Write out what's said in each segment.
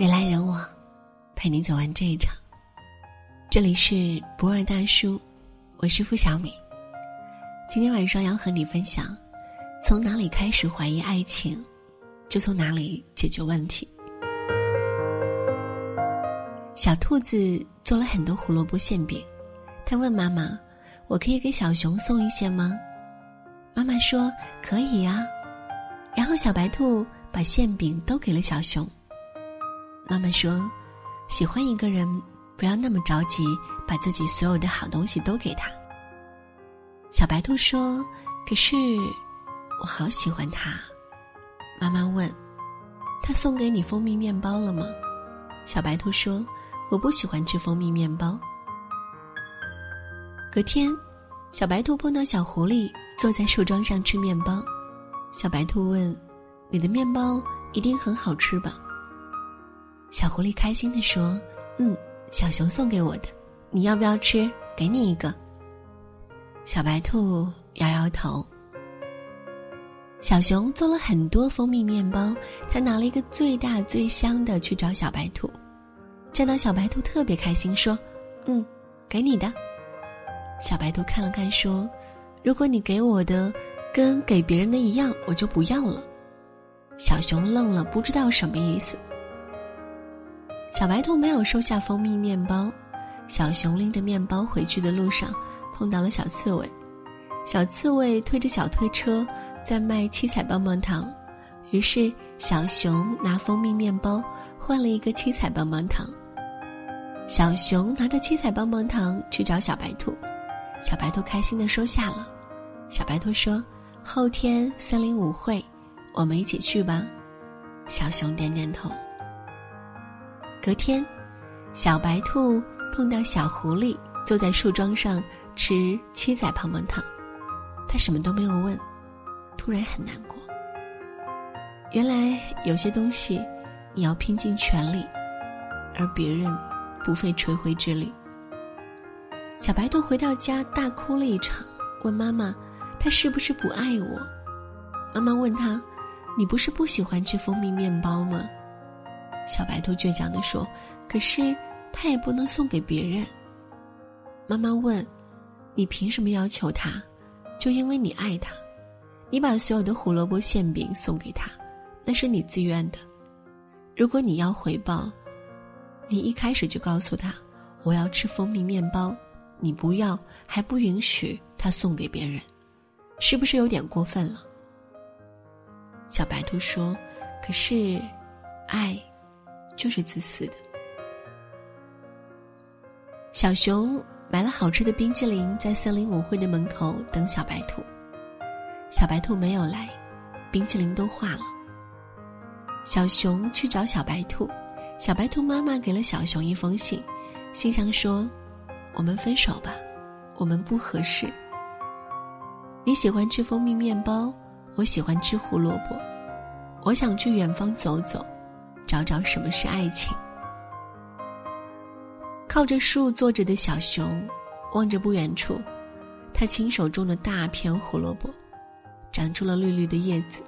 人来人往，陪你走完这一场。这里是不二大叔，我是付小米。今天晚上要和你分享：从哪里开始怀疑爱情，就从哪里解决问题。小兔子做了很多胡萝卜馅饼，他问妈妈：“我可以给小熊送一些吗？”妈妈说：“可以呀。”然后小白兔把馅饼都给了小熊。妈妈说：“喜欢一个人，不要那么着急，把自己所有的好东西都给他。”小白兔说：“可是，我好喜欢他。”妈妈问：“他送给你蜂蜜面包了吗？”小白兔说：“我不喜欢吃蜂蜜面包。”隔天，小白兔碰到小狐狸坐在树桩上吃面包。小白兔问：“你的面包一定很好吃吧？”小狐狸开心地说：“嗯，小熊送给我的，你要不要吃？给你一个。”小白兔摇摇头。小熊做了很多蜂蜜面包，他拿了一个最大最香的去找小白兔，见到小白兔特别开心，说：“嗯，给你的。”小白兔看了看，说：“如果你给我的跟给别人的一样，我就不要了。”小熊愣了，不知道什么意思。小白兔没有收下蜂蜜面包，小熊拎着面包回去的路上碰到了小刺猬，小刺猬推着小推车在卖七彩棒棒糖，于是小熊拿蜂蜜面包换了一个七彩棒棒糖。小熊拿着七彩棒棒糖去找小白兔，小白兔开心的收下了。小白兔说：“后天森林舞会，我们一起去吧。”小熊点点头。隔天，小白兔碰到小狐狸坐在树桩上吃七彩棒棒糖，他什么都没有问，突然很难过。原来有些东西你要拼尽全力，而别人不费吹灰之力。小白兔回到家大哭了一场，问妈妈：“他是不是不爱我？”妈妈问他：“你不是不喜欢吃蜂蜜面包吗？”小白兔倔强地说：“可是他也不能送给别人。”妈妈问：“你凭什么要求他？就因为你爱他？你把所有的胡萝卜馅饼送给他，那是你自愿的。如果你要回报，你一开始就告诉他我要吃蜂蜜面包，你不要还不允许他送给别人，是不是有点过分了？”小白兔说：“可是，爱。”就是自私的。小熊买了好吃的冰淇淋，在森林舞会的门口等小白兔。小白兔没有来，冰淇淋都化了。小熊去找小白兔，小白兔妈妈给了小熊一封信，信上说：“我们分手吧，我们不合适。你喜欢吃蜂蜜面包，我喜欢吃胡萝卜，我想去远方走走。”找找什么是爱情。靠着树坐着的小熊，望着不远处，他亲手种了大片胡萝卜，长出了绿绿的叶子。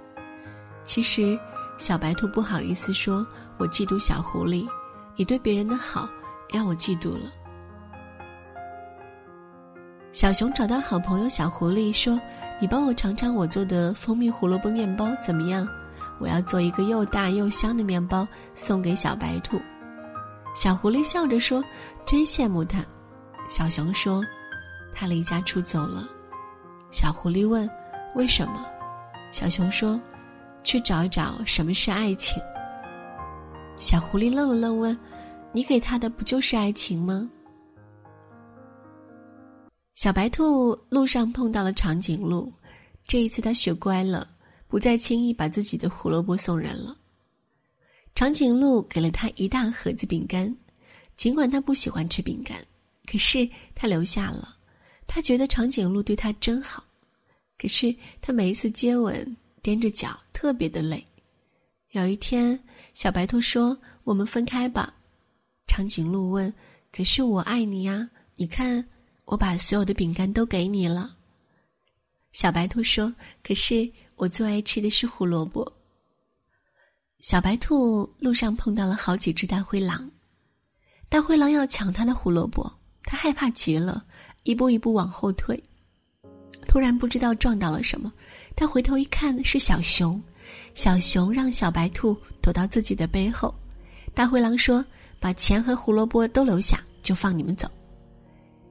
其实，小白兔不好意思说：“我嫉妒小狐狸，你对别人的好让我嫉妒了。”小熊找到好朋友小狐狸说：“你帮我尝尝我做的蜂蜜胡萝卜面包怎么样？”我要做一个又大又香的面包送给小白兔。小狐狸笑着说：“真羡慕他。”小熊说：“他离家出走了。”小狐狸问：“为什么？”小熊说：“去找一找什么是爱情。”小狐狸愣了愣问：“你给他的不就是爱情吗？”小白兔路上碰到了长颈鹿，这一次他学乖了。不再轻易把自己的胡萝卜送人了。长颈鹿给了他一大盒子饼干，尽管他不喜欢吃饼干，可是他留下了。他觉得长颈鹿对他真好，可是他每一次接吻踮着脚，特别的累。有一天，小白兔说：“我们分开吧。”长颈鹿问：“可是我爱你呀！你看，我把所有的饼干都给你了。”小白兔说：“可是。”我最爱吃的是胡萝卜。小白兔路上碰到了好几只大灰狼，大灰狼要抢它的胡萝卜，它害怕极了，一步一步往后退。突然不知道撞到了什么，他回头一看是小熊，小熊让小白兔躲到自己的背后。大灰狼说：“把钱和胡萝卜都留下，就放你们走。”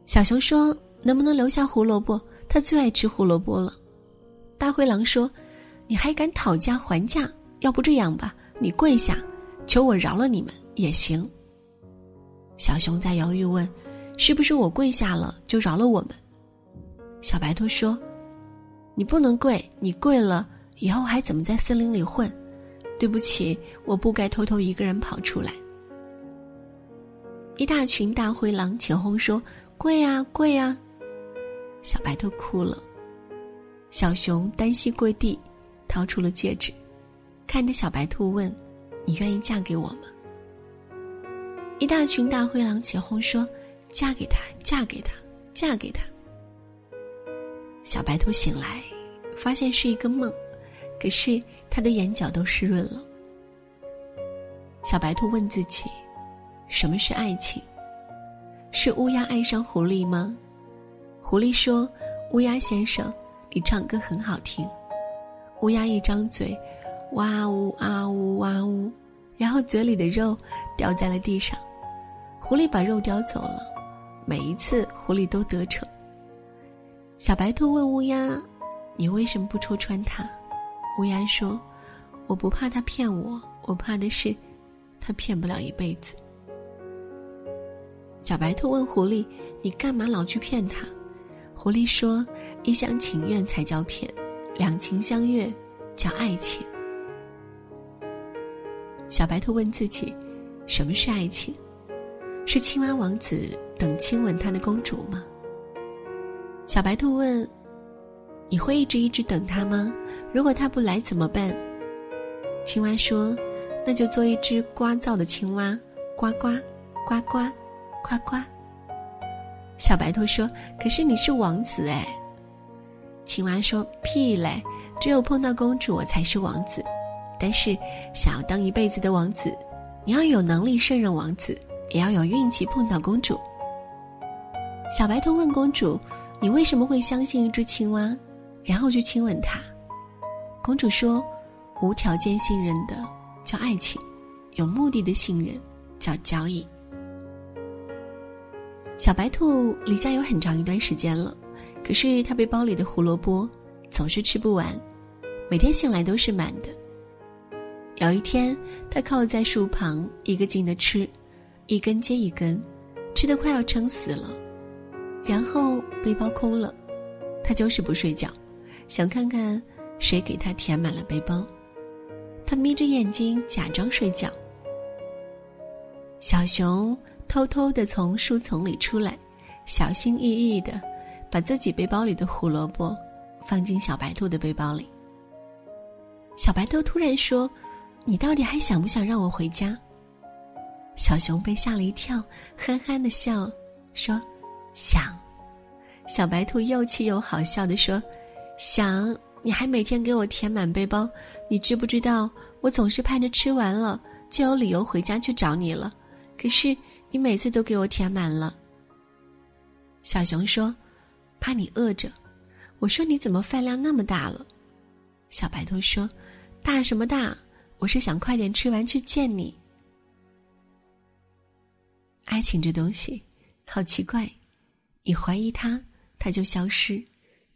小熊说：“能不能留下胡萝卜？他最爱吃胡萝卜了。”大灰狼说：“你还敢讨价还价？要不这样吧，你跪下，求我饶了你们也行。”小熊在犹豫问：“是不是我跪下了就饶了我们？”小白兔说：“你不能跪，你跪了以后还怎么在森林里混？对不起，我不该偷偷一个人跑出来。”一大群大灰狼起哄说：“跪啊，跪啊！”小白兔哭了。小熊单膝跪地，掏出了戒指，看着小白兔问：“你愿意嫁给我吗？”一大群大灰狼起哄说：“嫁给他，嫁给他，嫁给他。”小白兔醒来，发现是一个梦，可是他的眼角都湿润了。小白兔问自己：“什么是爱情？是乌鸦爱上狐狸吗？”狐狸说：“乌鸦先生，你唱歌很好听。”乌鸦一张嘴，哇呜啊呜哇呜，然后嘴里的肉掉在了地上。狐狸把肉叼走了，每一次狐狸都得逞。小白兔问乌鸦：“你为什么不戳穿他？”乌鸦说：“我不怕他骗我，我怕的是，他骗不了一辈子。”小白兔问狐狸：“你干嘛老去骗他？”狐狸说：“一厢情愿才叫骗，两情相悦叫爱情。”小白兔问自己：“什么是爱情？是青蛙王子等亲吻他的公主吗？”小白兔问：“你会一直一直等他吗？如果他不来怎么办？”青蛙说：“那就做一只聒噪的青蛙，呱呱，呱呱，呱呱。”小白兔说：“可是你是王子哎。”青蛙说：“屁嘞！只有碰到公主我才是王子。但是想要当一辈子的王子，你要有能力胜任王子，也要有运气碰到公主。”小白兔问公主。你为什么会相信一只青蛙，然后去亲吻它？公主说：“无条件信任的叫爱情，有目的的信任叫交易。”小白兔离家有很长一段时间了，可是它背包里的胡萝卜总是吃不完，每天醒来都是满的。有一天，它靠在树旁，一个劲的吃，一根接一根，吃的快要撑死了。然后背包空了，它就是不睡觉，想看看谁给它填满了背包。它眯着眼睛假装睡觉。小熊偷偷的从树丛里出来，小心翼翼的把自己背包里的胡萝卜放进小白兔的背包里。小白兔突然说：“你到底还想不想让我回家？”小熊被吓了一跳，憨憨的笑说。想，小白兔又气又好笑的说：“想，你还每天给我填满背包，你知不知道？我总是盼着吃完了就有理由回家去找你了。可是你每次都给我填满了。”小熊说：“怕你饿着。”我说：“你怎么饭量那么大了？”小白兔说：“大什么大？我是想快点吃完去见你。”爱情这东西，好奇怪。你怀疑它，它就消失；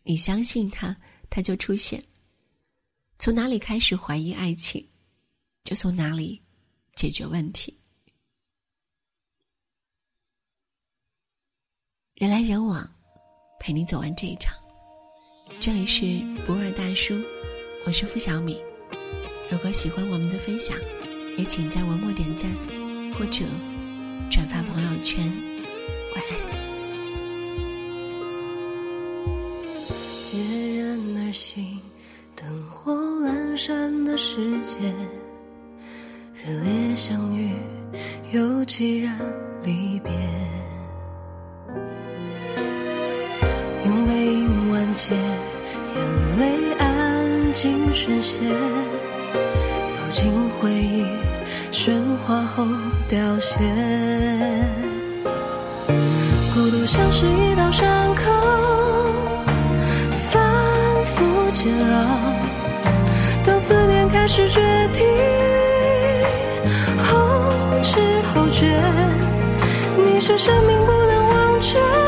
你相信它，它就出现。从哪里开始怀疑爱情，就从哪里解决问题。人来人往，陪你走完这一场。这里是不二大叔，我是付小米。如果喜欢我们的分享，也请在文末点赞或者转发朋友圈。晚安。孑然而行，灯火阑珊的世界，热烈相遇又凄然离别。界眼泪安静宣泄抱紧回忆喧哗后凋谢。孤独像是一道伤口反复煎熬。当思念开始决堤后知后觉你是生命不能忘却。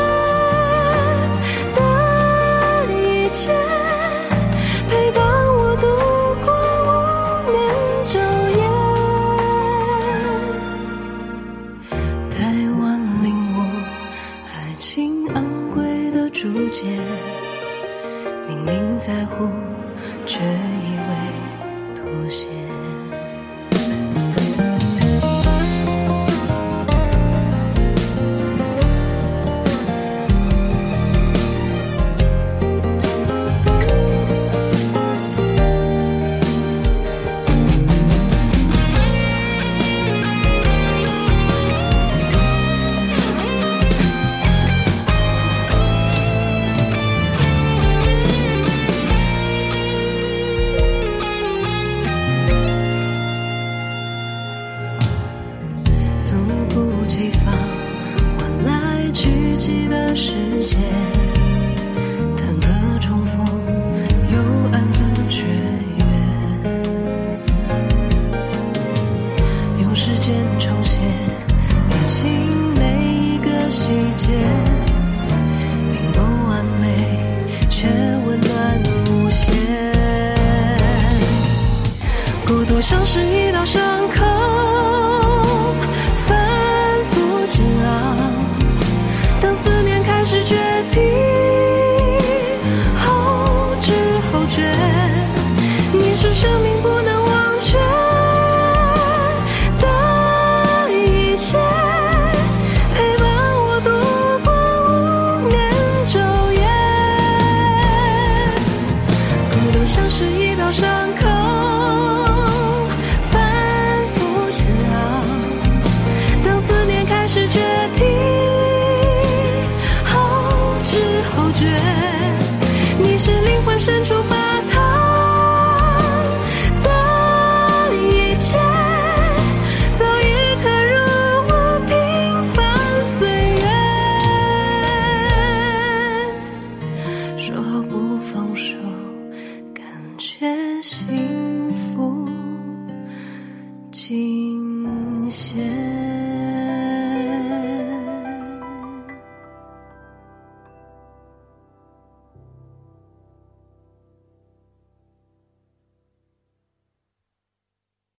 不解，明明在乎，却一味妥协。是一道伤口